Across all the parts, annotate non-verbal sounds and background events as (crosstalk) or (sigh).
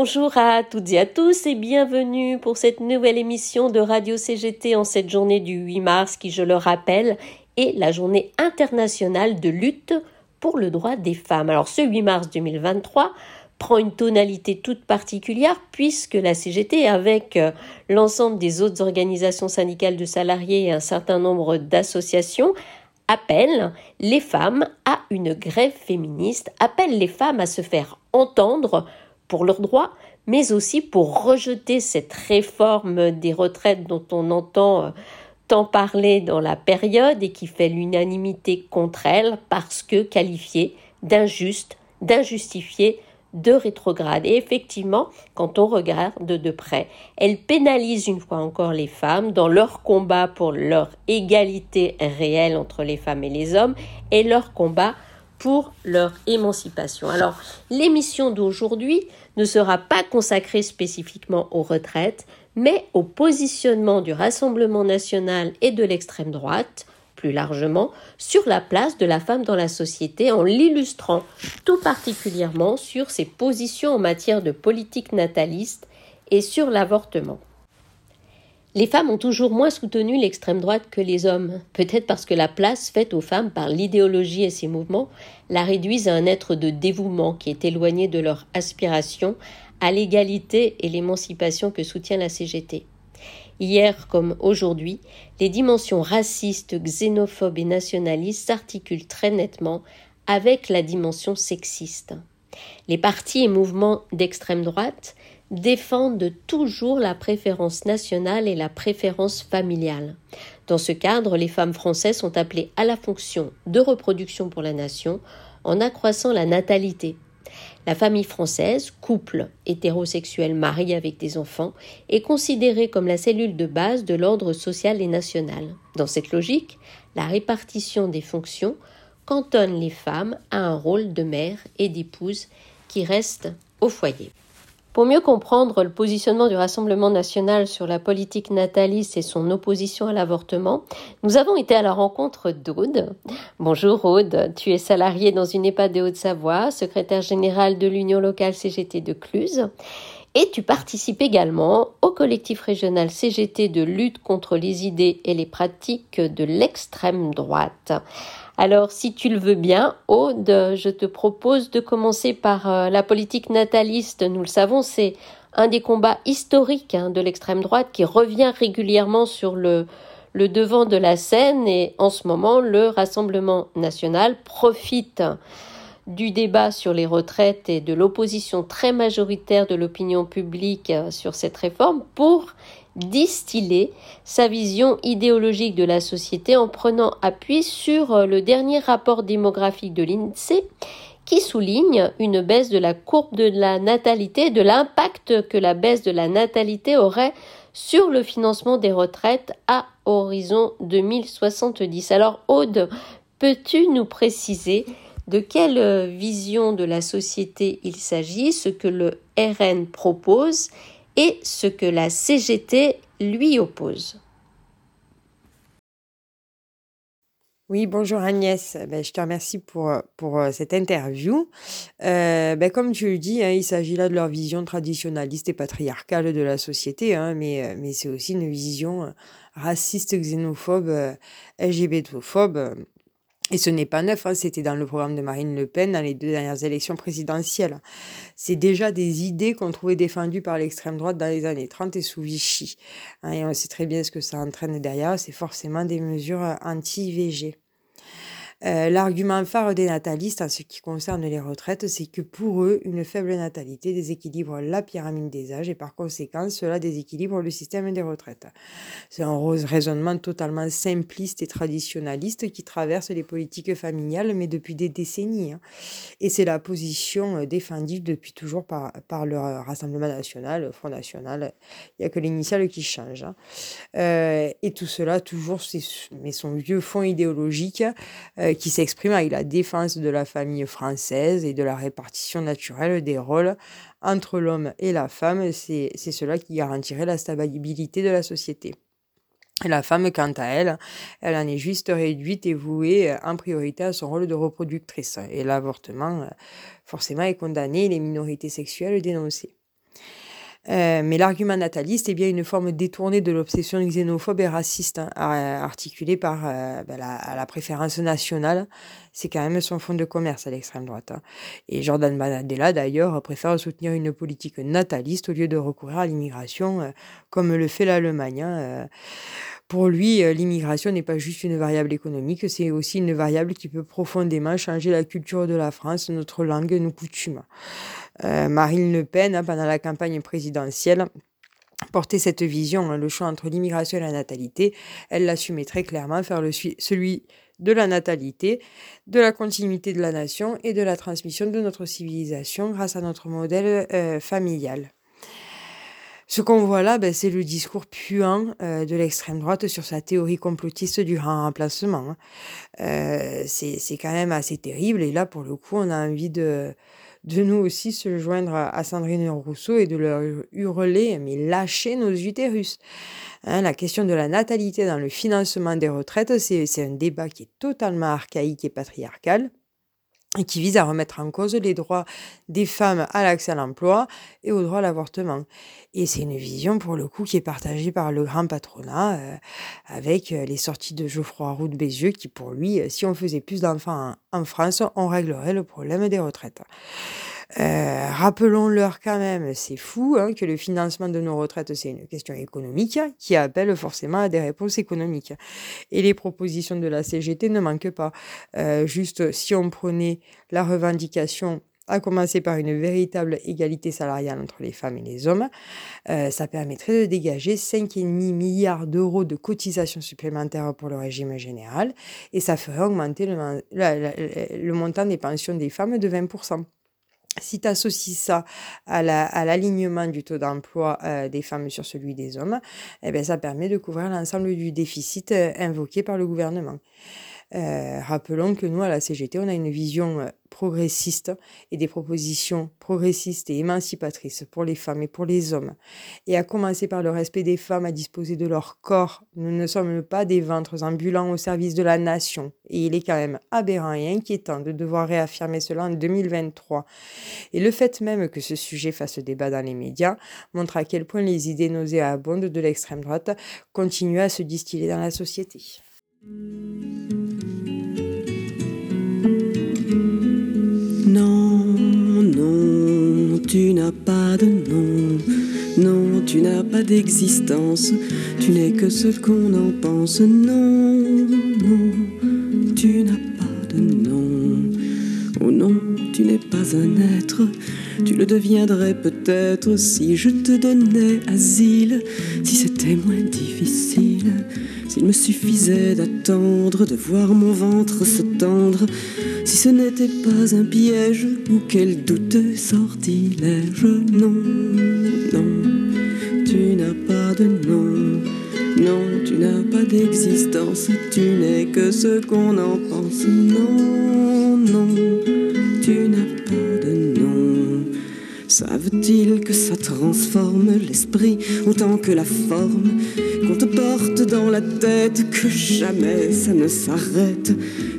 Bonjour à toutes et à tous et bienvenue pour cette nouvelle émission de Radio CGT en cette journée du 8 mars qui, je le rappelle, est la journée internationale de lutte pour le droit des femmes. Alors ce 8 mars 2023 prend une tonalité toute particulière puisque la CGT, avec euh, l'ensemble des autres organisations syndicales de salariés et un certain nombre d'associations, appelle les femmes à une grève féministe, appelle les femmes à se faire entendre pour leurs droits, mais aussi pour rejeter cette réforme des retraites dont on entend euh, tant parler dans la période et qui fait l'unanimité contre elle parce que qualifiée d'injuste, d'injustifiée, de rétrograde. Et effectivement, quand on regarde de près, elle pénalise une fois encore les femmes dans leur combat pour leur égalité réelle entre les femmes et les hommes et leur combat pour leur émancipation. Alors, l'émission d'aujourd'hui ne sera pas consacrée spécifiquement aux retraites, mais au positionnement du Rassemblement national et de l'extrême droite, plus largement, sur la place de la femme dans la société en l'illustrant tout particulièrement sur ses positions en matière de politique nataliste et sur l'avortement. Les femmes ont toujours moins soutenu l'extrême droite que les hommes, peut-être parce que la place faite aux femmes par l'idéologie et ses mouvements la réduisent à un être de dévouement qui est éloigné de leur aspiration à l'égalité et l'émancipation que soutient la CGT. Hier comme aujourd'hui, les dimensions racistes, xénophobes et nationalistes s'articulent très nettement avec la dimension sexiste. Les partis et mouvements d'extrême droite défendent toujours la préférence nationale et la préférence familiale. Dans ce cadre, les femmes françaises sont appelées à la fonction de reproduction pour la nation en accroissant la natalité. La famille française, couple hétérosexuel marié avec des enfants, est considérée comme la cellule de base de l'ordre social et national. Dans cette logique, la répartition des fonctions cantonne les femmes à un rôle de mère et d'épouse qui reste au foyer. Pour mieux comprendre le positionnement du Rassemblement national sur la politique nataliste et son opposition à l'avortement, nous avons été à la rencontre d'Aude. Bonjour Aude, tu es salariée dans une EHPAD de Haute-Savoie, secrétaire générale de l'Union locale CGT de Cluse. Et tu participes également au collectif régional CGT de lutte contre les idées et les pratiques de l'extrême droite. Alors, si tu le veux bien, Aude, je te propose de commencer par euh, la politique nataliste. Nous le savons, c'est un des combats historiques hein, de l'extrême droite qui revient régulièrement sur le, devant de la scène et en ce moment, le Rassemblement national profite du débat sur les retraites et de l'opposition très majoritaire de l'opinion publique euh, sur cette réforme pour distiller sa vision idéologique de la société en prenant appui sur euh, le dernier rapport démographique de l'INSEE qui souligne une baisse de la courbe de la natalité, de l'impact que la baisse de la natalité aurait sur le financement des retraites à horizon 2070. Alors Aude, peux-tu nous préciser de quelle vision de la société il s'agit, ce que le RN propose et ce que la CGT lui oppose. Oui, bonjour Agnès. Ben, je te remercie pour, pour euh, cette interview. Euh, ben, comme tu le dis, hein, il s'agit là de leur vision traditionnaliste et patriarcale de la société, hein, mais, euh, mais c'est aussi une vision raciste, xénophobe, LGBTophobe et ce n'est pas neuf, hein, c'était dans le programme de Marine Le Pen dans les deux dernières élections présidentielles. C'est déjà des idées qu'on trouvait défendues par l'extrême droite dans les années 30 et sous Vichy. Hein, et on sait très bien ce que ça entraîne derrière, c'est forcément des mesures anti-VG. Euh, l'argument phare des natalistes en ce qui concerne les retraites, c'est que pour eux, une faible natalité déséquilibre la pyramide des âges et par conséquent, cela déséquilibre le système des retraites. C'est un raisonnement totalement simpliste et traditionnaliste qui traverse les politiques familiales, mais depuis des décennies. Hein. Et c'est la position euh, défendue depuis toujours par, par le Rassemblement national, le Front national. Il n'y a que l'initiale qui change. Hein. Euh, et tout cela, toujours, mais son vieux fond idéologique. Qui s'exprime avec la défense de la famille française et de la répartition naturelle des rôles entre l'homme et la femme. C'est cela qui garantirait la stabilité de la société. La femme, quant à elle, elle en est juste réduite et vouée en priorité à son rôle de reproductrice. Et l'avortement, forcément, est condamné, les minorités sexuelles dénoncées. Euh, mais l'argument nataliste est bien une forme détournée de l'obsession xénophobe et raciste, hein, articulée par euh, ben, la, préférence nationale. C'est quand même son fond de commerce à l'extrême droite. Hein. Et Jordan Banadella, d'ailleurs, préfère soutenir une politique nataliste au lieu de recourir à l'immigration, euh, comme le fait l'Allemagne. Hein, pour lui, l'immigration n'est pas juste une variable économique, c'est aussi une variable qui peut profondément changer la culture de la France, notre langue, nos coutumes. Euh, Marine Le Pen, hein, pendant la campagne présidentielle, portait cette vision, hein, le choix entre l'immigration et la natalité. Elle l'assumait très clairement, faire le, celui de la natalité, de la continuité de la nation et de la transmission de notre civilisation grâce à notre modèle euh, familial. Ce qu'on voit là, ben, c'est le discours puant euh, de l'extrême droite sur sa théorie complotiste du grand remplacement. Hein. c'est quand même assez terrible et là, pour le coup, on a envie de, de nous aussi se joindre à Sandrine Rousseau et de leur hurler, mais lâchez nos utérus. Hein, la question de la natalité dans le financement des retraites, c'est un débat qui est totalement archaïque et patriarcal et qui vise à remettre en cause les droits des femmes à l'accès à l'emploi et au droit à l'avortement. Et c'est une vision, pour le coup, qui est partagée par le grand patronat, euh, avec euh, les sorties de Geoffroy Roux de Bézieux, qui, pour lui, euh, si on faisait plus d'enfants en, France, on réglerait le problème des retraites. Rappelons-leur quand même, c'est fou, hein, que le financement de nos retraites, c'est une question économique qui appelle forcément à des réponses économiques. Et les propositions de la CGT ne manquent pas. juste, si on prenait la revendication à commencer par une véritable égalité salariale entre les femmes et les hommes. Euh, ça permettrait de dégager 5,5 milliards d'euros de cotisations supplémentaires pour le régime général et ça ferait augmenter le, montant des pensions des femmes de 20%. Si tu associes ça à l'alignement du taux d'emploi euh, des femmes sur celui des hommes, eh bien, ça permet de couvrir l'ensemble du déficit euh, invoqué par le gouvernement. Euh, rappelons que nous, à la CGT, on a une vision euh, progressiste et des propositions progressistes et émancipatrices pour les femmes et pour les hommes. Et à commencer par le respect des femmes à disposer de leur corps. Nous ne sommes pas des ventres ambulants au service de la nation. Et il est quand même aberrant et inquiétant de devoir réaffirmer cela en 2023. Et le fait même que ce sujet fasse débat dans les médias montre à quel point les idées nauséabondes de l'extrême droite continuent à se distiller dans la société. Non, non, tu n'as pas de nom. Non, tu n'as pas d'existence. Tu n'es que ce qu'on en pense. Non, non, un être. Tu le deviendrais peut-être si je te donnais asile, si c'était moins difficile. S'il me suffisait d'attendre, de voir mon ventre se tendre, si ce n'était pas un piège ou quel douteux sortilège, non, non, tu n'as pas de nom, non, tu n'as pas d'existence, tu n'es que ce qu'on en pense, non, non, tu n'as pas de nom. Savent-ils que ça transforme l'esprit autant que la forme qu'on te porte dans la tête, que jamais ça ne s'arrête?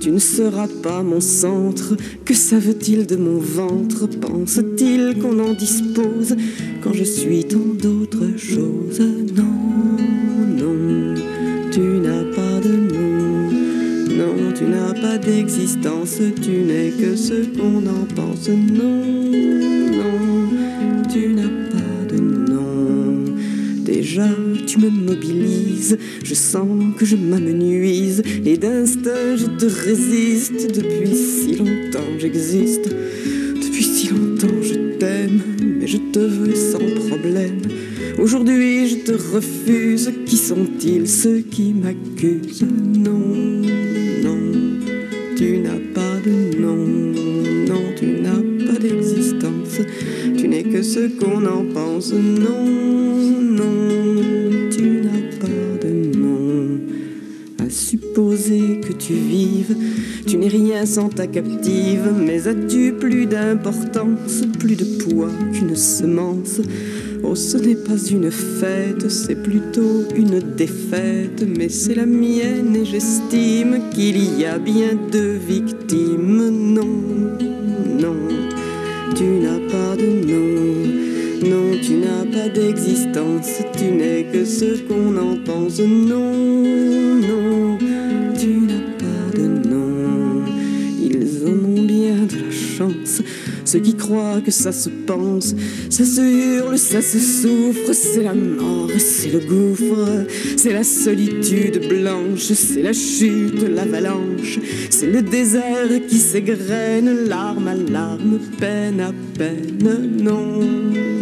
Tu ne seras pas mon centre, que savent-ils de mon ventre? Pense-t-il qu'on en dispose quand je suis tant d'autres choses? Non, d'existence, tu n'es que ce qu'on en pense. Non, non, tu n'as pas de nom. Déjà, tu me mobilises, je sens que je m'amenuise, et d'instinct je te résiste. Depuis si longtemps j'existe, depuis si longtemps je t'aime, mais je te veux sans problème. Aujourd'hui je te refuse, qui sont-ils ceux qui m'accusent? Non, ce qu'on en pense, non, non supposer que tu vives. Tu n'es rien sans ta captive, mais as-tu plus d'importance, plus de poids qu'une semence? Oh, ce n'est pas une fête, c'est plutôt une défaite, mais c'est la mienne et j'estime qu'il y a bien deux victimes. Ce qu'on en pense. Non, non, tu n'as pas de nom. Ils en ont bien de la chance ceux qui croient que ça se pense, ça se hurle, ça se souffre, c'est la mort, c'est le gouffre, c'est la solitude blanche, c'est la chute, l'avalanche, c'est le désert qui s'égrène, larme à larme, peine à peine, non, non,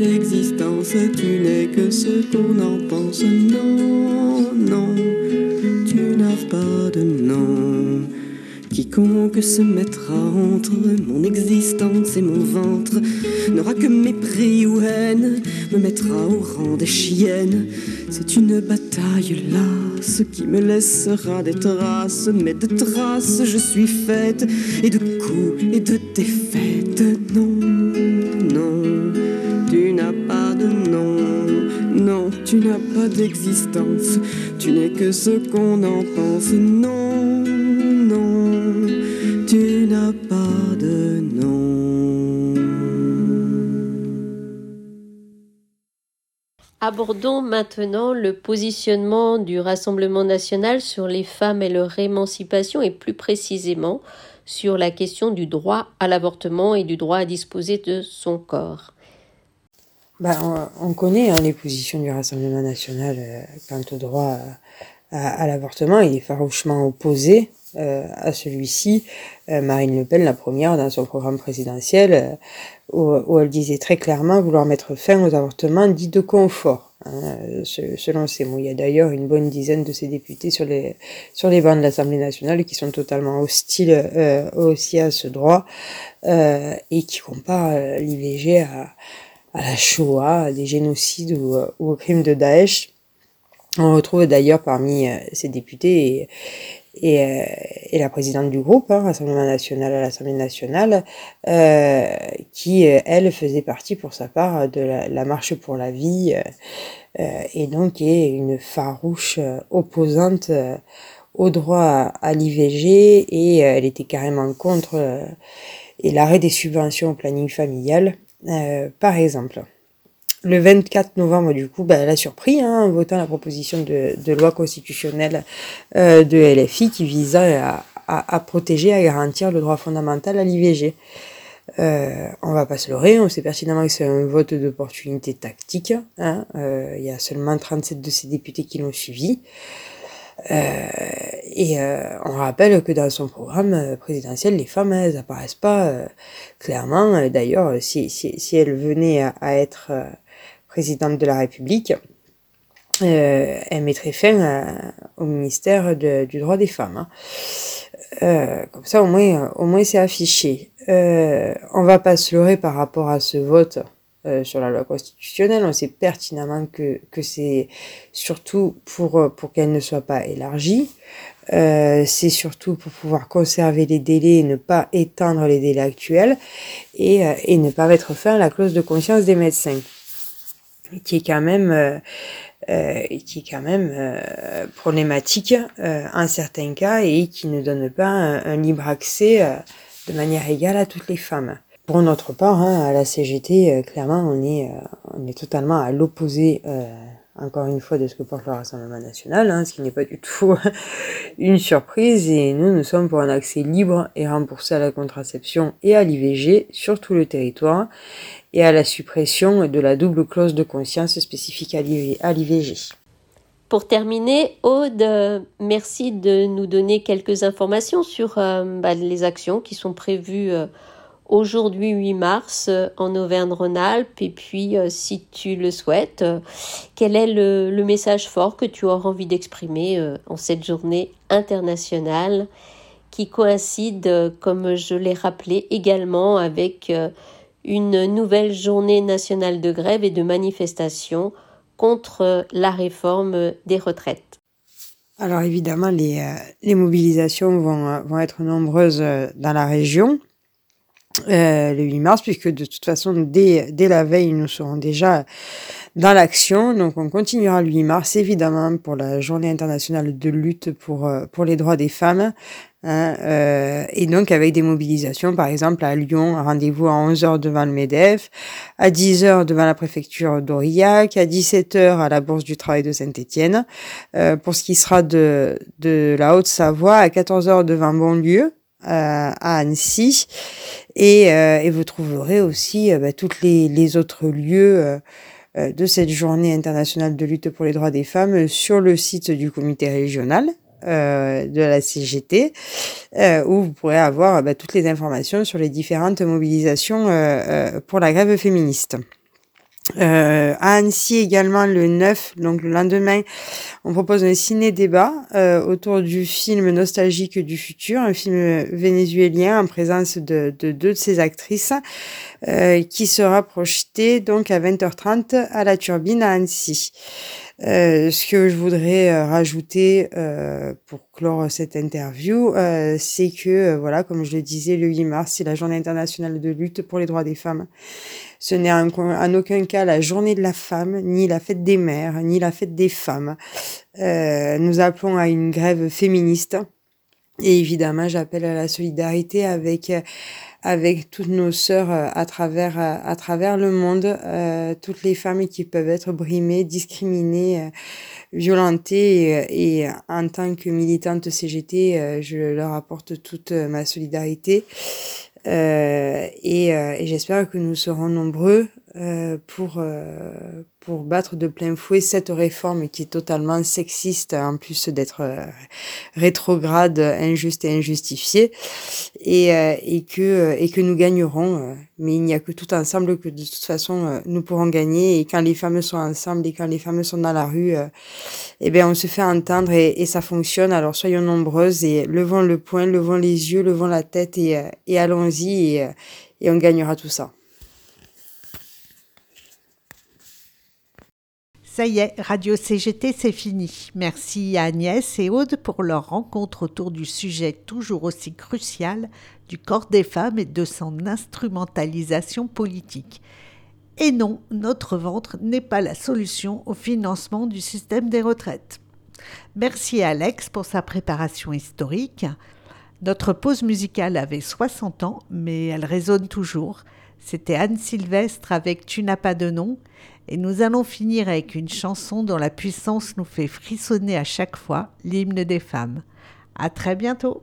d'existence, tu n'es que ce qu'on en pense. Non, non, tu n'as pas de nom. Quiconque se mettra entre mon existence et mon ventre n'aura que mépris ou haine, me mettra au rang des chiennes. C'est une bataille lasse qui me laissera des traces, mais de traces je suis faite, et de coups et de défaites. Non, tu n'as pas d'existence, tu n'es que ce qu'on en pense. Non, non, tu n'as pas de nom. Abordons maintenant le positionnement du Rassemblement national sur les femmes et leur émancipation et plus précisément sur la question du droit à l'avortement et du droit à disposer de son corps. Ben, on, on connaît hein, les positions du Rassemblement national euh, quant au droit à, à l'avortement. Il est farouchement opposé euh, à celui-ci. Euh, Marine Le Pen, la première, dans son programme présidentiel, euh, où, où elle disait très clairement vouloir mettre fin aux avortements dits de confort. hein, euh, selon ses mots, il y a d'ailleurs une bonne dizaine de ces députés sur les sur les bancs de l'Assemblée nationale qui sont totalement hostiles euh, aussi à ce droit euh, et qui comparent euh, l'IVG à à la Shoah, des génocides ou, euh, ou aux crimes de Daesh. On retrouve d'ailleurs parmi euh, ces députés et, et, euh, et la présidente du groupe, hein, Rassemblement national à l'Assemblée nationale, euh, qui, euh, elle, faisait partie pour sa part de la, la marche pour la vie euh, euh, et donc est une farouche euh, opposante euh, au droit à, à l'IVG et euh, elle était carrément contre euh, et l'arrêt des subventions au planning familial, euh, par exemple. Le 24 novembre, du coup, bah, elle a surpris hein, en votant la proposition de, loi constitutionnelle euh, de LFI qui visait à, à, à protéger, à garantir le droit fondamental à l'IVG. Euh, on va pas se leurrer, on sait pertinemment que c'est un vote d'opportunité tactique. Hein, euh, il y a seulement 37 de ces députés qui l'ont suivi. Euh, et euh, on rappelle que dans son programme euh, présidentiel, les femmes, elles apparaissent pas clairement. D'ailleurs, si, si, si elle venait à, être présidente de la République, euh, elle mettrait fin au ministère du droit des femmes. hein. Euh, comme ça, au moins, au moins c'est affiché. Euh, on va pas se leurrer par rapport à ce vote euh, sur la loi constitutionnelle. On sait pertinemment que, que c'est surtout pour, euh, pour qu'elle ne soit pas élargie. Euh, c'est surtout pour pouvoir conserver les délais et ne pas étendre les délais actuels et, euh, et ne pas mettre fin à la clause de conscience des médecins qui est quand même euh, euh, qui est quand même euh, problématique en certains cas et qui ne donne pas un, un libre accès de manière égale à toutes les femmes. Pour notre part, hein, à la CGT, euh, clairement, on est, euh, on est totalement à l'opposé, euh, encore une fois, de ce que porte le Rassemblement national, hein, ce qui n'est pas du tout (laughs) une surprise. Et nous, nous sommes pour un accès libre et remboursé à la contraception et à l'IVG sur tout le territoire et à la suppression de la double clause de conscience spécifique à l'IV- à l'IVG. Pour terminer, Aude, merci de nous donner quelques informations sur bah, les actions qui sont prévues aujourd'hui 8 mars euh, en Auvergne-Rhône-Alpes et puis euh, si tu le souhaites, euh, quel est le, message fort que tu auras envie d'exprimer en cette journée internationale qui coïncide, comme je l'ai rappelé, également avec une nouvelle journée nationale de grève et de manifestation contre la réforme des retraites? Alors évidemment, les, les mobilisations vont, vont être nombreuses dans la région. Le 8 mars, puisque de toute façon, dès, dès la veille, nous serons déjà dans l'action. Donc on continuera le 8 mars, évidemment, pour la journée internationale de lutte pour, pour les droits des femmes. Hein, euh, et donc avec des mobilisations, par exemple à Lyon, rendez-vous à 11h devant le MEDEF, à 10h devant la préfecture d'Aurillac, à 17h à la Bourse du Travail de Saint-Étienne. Euh, pour ce qui sera de, de la Haute-Savoie, à 14h devant Bonlieu, euh, à Annecy. Et, euh, et, vous trouverez aussi bah, toutes les, les, autres lieux de cette journée internationale de lutte pour les droits des femmes sur le site du comité régional euh, de la CGT, euh, où vous pourrez avoir bah, toutes les informations sur les différentes mobilisations euh, pour la grève féministe. Euh, à Annecy également le 9, donc le lendemain, on propose un ciné-débat euh, autour du film Nostalgique du futur, un film vénézuélien en présence de, de deux de ses actrices, euh, qui sera projeté donc à 20h30 à la Turbine à Annecy. Euh, ce que je voudrais euh, rajouter euh, pour clore cette interview, euh, c'est que, euh, voilà, comme je le disais, le 8 mars, c'est la journée internationale de lutte pour les droits des femmes. Ce n'est en, en, aucun cas la journée de la femme, ni la fête des mères, ni la fête des femmes. nous appelons à une grève féministe. Et évidemment, j'appelle à la solidarité avec avec toutes nos sœurs euh, à travers, euh, à travers le monde, euh, toutes les femmes qui peuvent être brimées, discriminées, violentées. Et, en tant que militante CGT, je leur apporte toute ma solidarité. Euh, et, euh, et j'espère que nous serons nombreux euh, pour, pour battre de plein fouet cette réforme qui est totalement sexiste, en plus d'être rétrograde, injuste et injustifiée, et, et, que, et que nous gagnerons. mais il n'y a que tout ensemble que de toute façon nous pourrons gagner. Et quand les femmes sont ensemble et quand les femmes sont dans la rue, eh bien on se fait entendre et, et ça fonctionne. Alors soyons nombreuses et levons le poing, levons les yeux, levons la tête et, et allons-y et, et on gagnera tout ça. Ça y est, Radio CGT, c'est fini. Merci à Agnès et Aude pour leur rencontre autour du sujet toujours aussi crucial du corps des femmes et de son instrumentalisation politique. Et non, notre ventre n'est pas la solution au financement du système des retraites. Merci à Alex pour sa préparation historique. Notre pause musicale avait 60 ans, mais elle résonne toujours. C'était Anne Sylvestre avec Tu n'as pas de nom. Et nous allons finir avec une chanson dont la puissance nous fait frissonner à chaque fois, l'hymne des femmes. À très bientôt!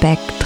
back